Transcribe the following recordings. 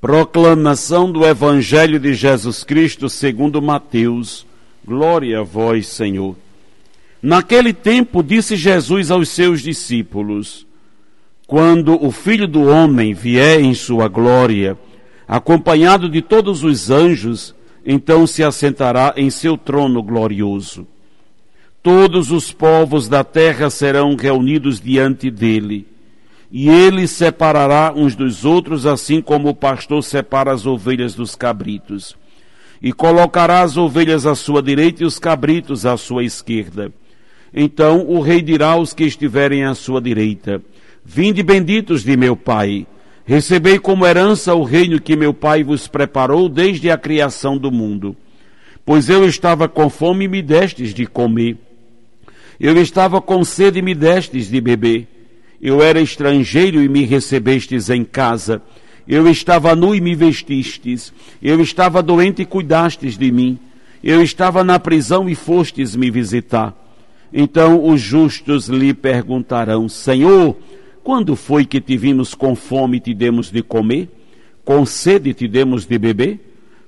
Proclamação do Evangelho de Jesus Cristo segundo Mateus. Glória a vós, Senhor. Naquele tempo disse Jesus aos seus discípulos: Quando o Filho do homem vier em sua glória, acompanhado de todos os anjos, então se assentará em seu trono glorioso. Todos os povos da terra serão reunidos diante dele, e ele separará uns dos outros, assim como o pastor separa as ovelhas dos cabritos. E colocará as ovelhas à sua direita e os cabritos à sua esquerda. Então o rei dirá aos que estiverem à sua direita: Vinde benditos de meu Pai, recebei como herança o reino que meu Pai vos preparou desde a criação do mundo. Pois eu estava com fome e me destes de comer eu estava com sede e me destes de beber. Eu era estrangeiro e me recebestes em casa. Eu estava nu e me vestistes. Eu estava doente e cuidastes de mim. Eu estava na prisão e fostes me visitar. Então os justos lhe perguntarão: Senhor, quando foi que te vimos com fome e te demos de comer? Com sede te demos de beber?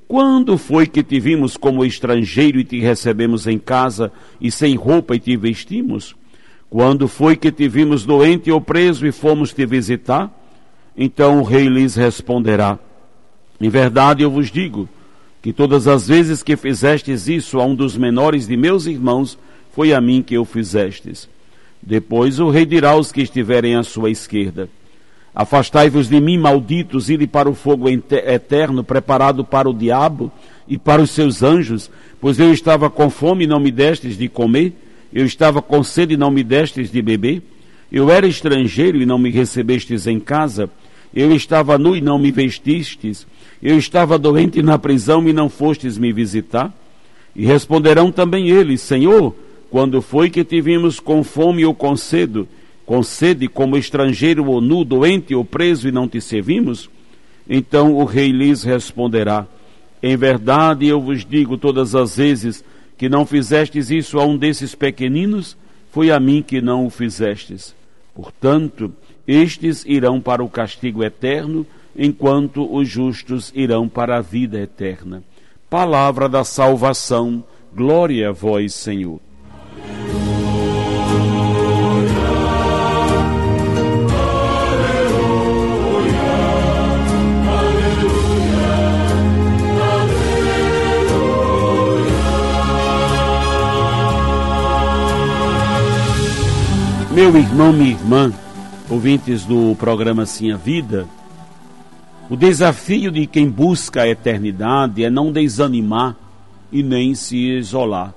Quando foi que te vimos como estrangeiro e te recebemos em casa, e sem roupa e te vestimos? Quando foi que te vimos doente ou preso e fomos te visitar? Então o rei lhes responderá: Em verdade eu vos digo que todas as vezes que fizestes isso a um dos menores de meus irmãos, foi a mim que o fizestes. Depois o rei dirá aos que estiverem à sua esquerda: Afastai-vos de mim, malditos, ide para o fogo eterno, preparado para o diabo e para os seus anjos, pois eu estava com fome e não me destes de comer, eu estava com sede e não me destes de beber, eu era estrangeiro e não me recebestes em casa, eu estava nu e não me vestistes, eu estava doente na prisão e não fostes me visitar. E responderão também eles, Senhor, quando foi que te vimos com fome ou com sede? com sede como estrangeiro ou nu, doente ou preso e não te servimos? Então o rei lhes responderá: Em verdade eu vos digo todas as vezes que não fizestes isso a um desses pequeninos, foi a mim que não o fizestes. Portanto, estes irão para o castigo eterno, enquanto os justos irão para a vida eterna. Palavra da salvação, glória a vós, Senhor. Meu irmão, minha irmã, ouvintes do programa Sim a Vida, o desafio de quem busca a eternidade é não desanimar e nem se isolar.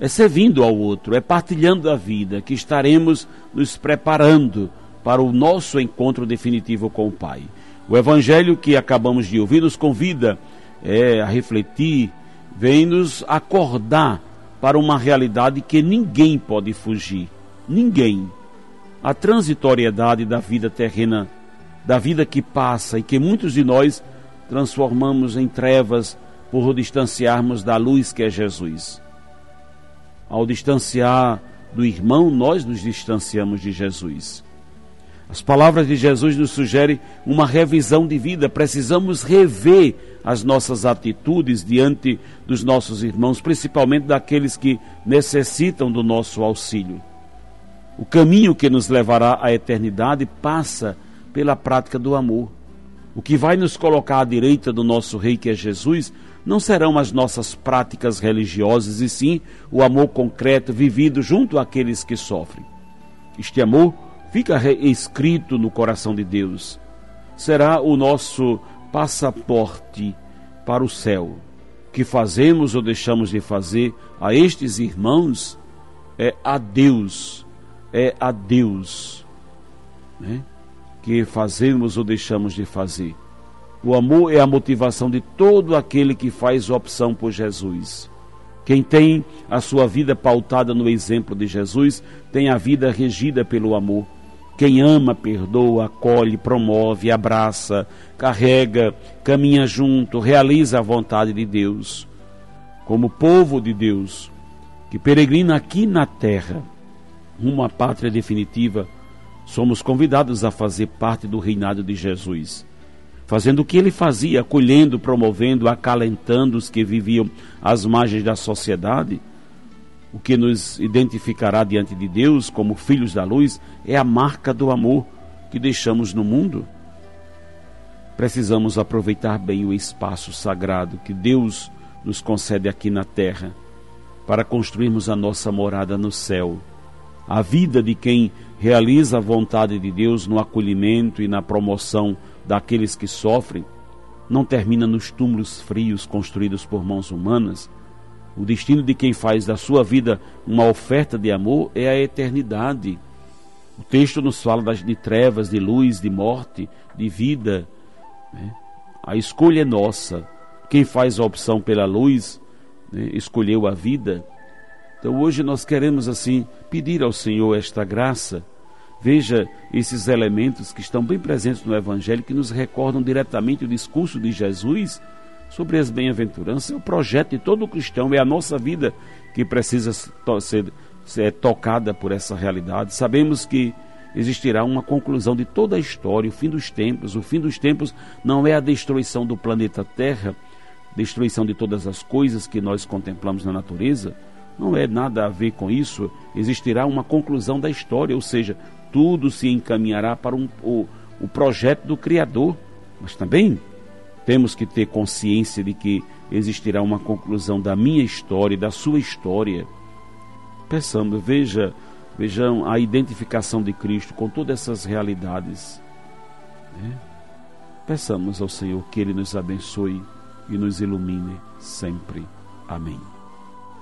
É servindo ao outro, é partilhando a vida que estaremos nos preparando para o nosso encontro definitivo com o Pai. O evangelho que acabamos de ouvir nos convida é, a refletir, vem nos acordar para uma realidade que ninguém pode fugir ninguém a transitoriedade da vida terrena, da vida que passa e que muitos de nós transformamos em trevas por distanciarmos da luz que é Jesus. Ao distanciar do irmão, nós nos distanciamos de Jesus. As palavras de Jesus nos sugerem uma revisão de vida. Precisamos rever as nossas atitudes diante dos nossos irmãos, principalmente daqueles que necessitam do nosso auxílio. O caminho que nos levará à eternidade passa pela prática do amor. O que vai nos colocar à direita do nosso Rei, que é Jesus, não serão as nossas práticas religiosas, e sim o amor concreto vivido junto àqueles que sofrem. Este amor fica escrito no coração de Deus. Será o nosso passaporte para o céu. Que fazemos ou deixamos de fazer a estes irmãos é a Deus é a Deus né, que fazemos ou deixamos de fazer. O amor é a motivação de todo aquele que faz opção por Jesus. Quem tem a sua vida pautada no exemplo de Jesus tem a vida regida pelo amor. Quem ama, perdoa, acolhe, promove, abraça, carrega, caminha junto, realiza a vontade de Deus. Como povo de Deus, que peregrina aqui na terra, rumo à pátria definitiva, somos convidados a fazer parte do reinado de Jesus fazendo o que ele fazia, acolhendo, promovendo, acalentando os que viviam às margens da sociedade. O que nos identificará diante de Deus como filhos da luz é a marca do amor que deixamos no mundo. Precisamos aproveitar bem o espaço sagrado que Deus nos concede aqui na terra para construirmos a nossa morada no céu. A vida de quem realiza a vontade de Deus no acolhimento e na promoção daqueles que sofrem não termina nos túmulos frios construídos por mãos humanas. O destino de quem faz da sua vida uma oferta de amor é a eternidade. O texto nos fala de trevas, de luz, de morte, de vida. Né? A escolha é nossa. Quem faz a opção pela luz né, escolheu a vida. Então hoje nós queremos assim pedir ao Senhor esta graça Veja esses elementos que estão bem presentes no Evangelho, que nos recordam diretamente o discurso de Jesus sobre as bem-aventuranças. É o projeto de todo cristão, é a nossa vida que precisa ser, ser tocada por essa realidade. Sabemos que existirá uma conclusão de toda a história, o fim dos tempos. O fim dos tempos não é a destruição do planeta Terra, destruição de todas as coisas que nós contemplamos na natureza. Não é nada a ver com isso. Existirá uma conclusão da história, ou seja, tudo se encaminhará para um, o, o projeto do Criador. Mas também temos que ter consciência de que existirá uma conclusão da minha história da sua história. Peçamos, veja, vejam a identificação de Cristo com todas essas realidades. Né? Peçamos ao Senhor que Ele nos abençoe e nos ilumine sempre. Amém.